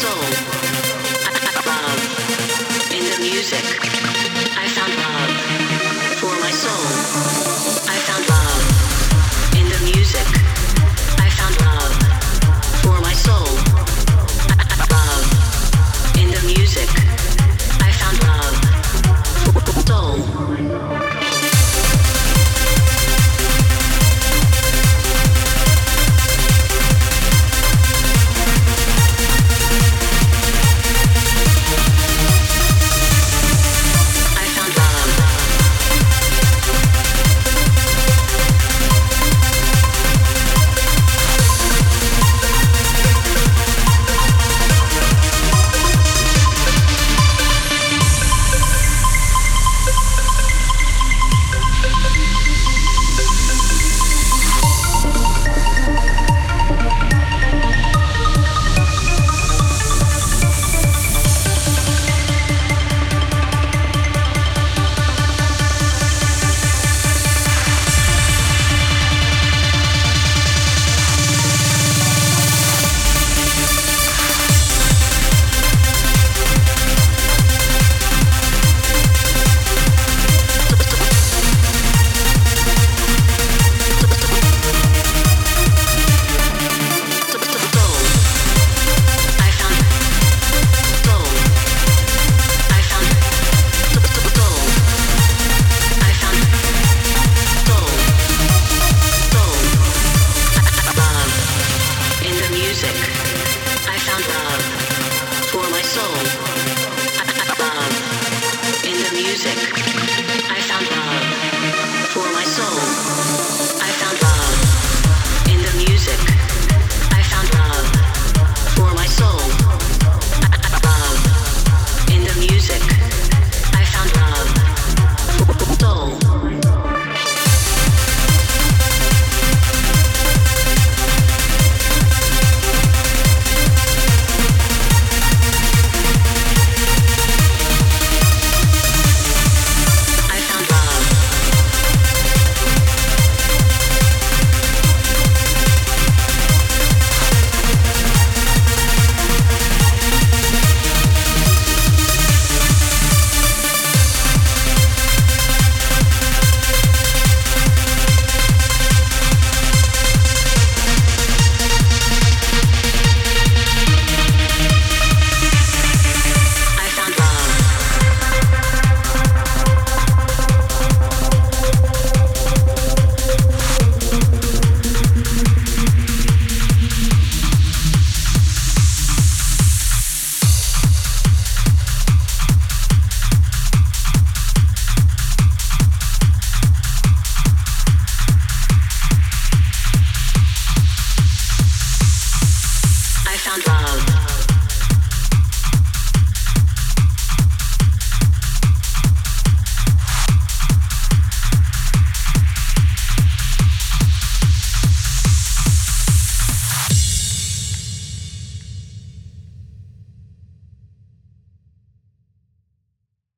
soul. music. I found love for my soul. above in the music.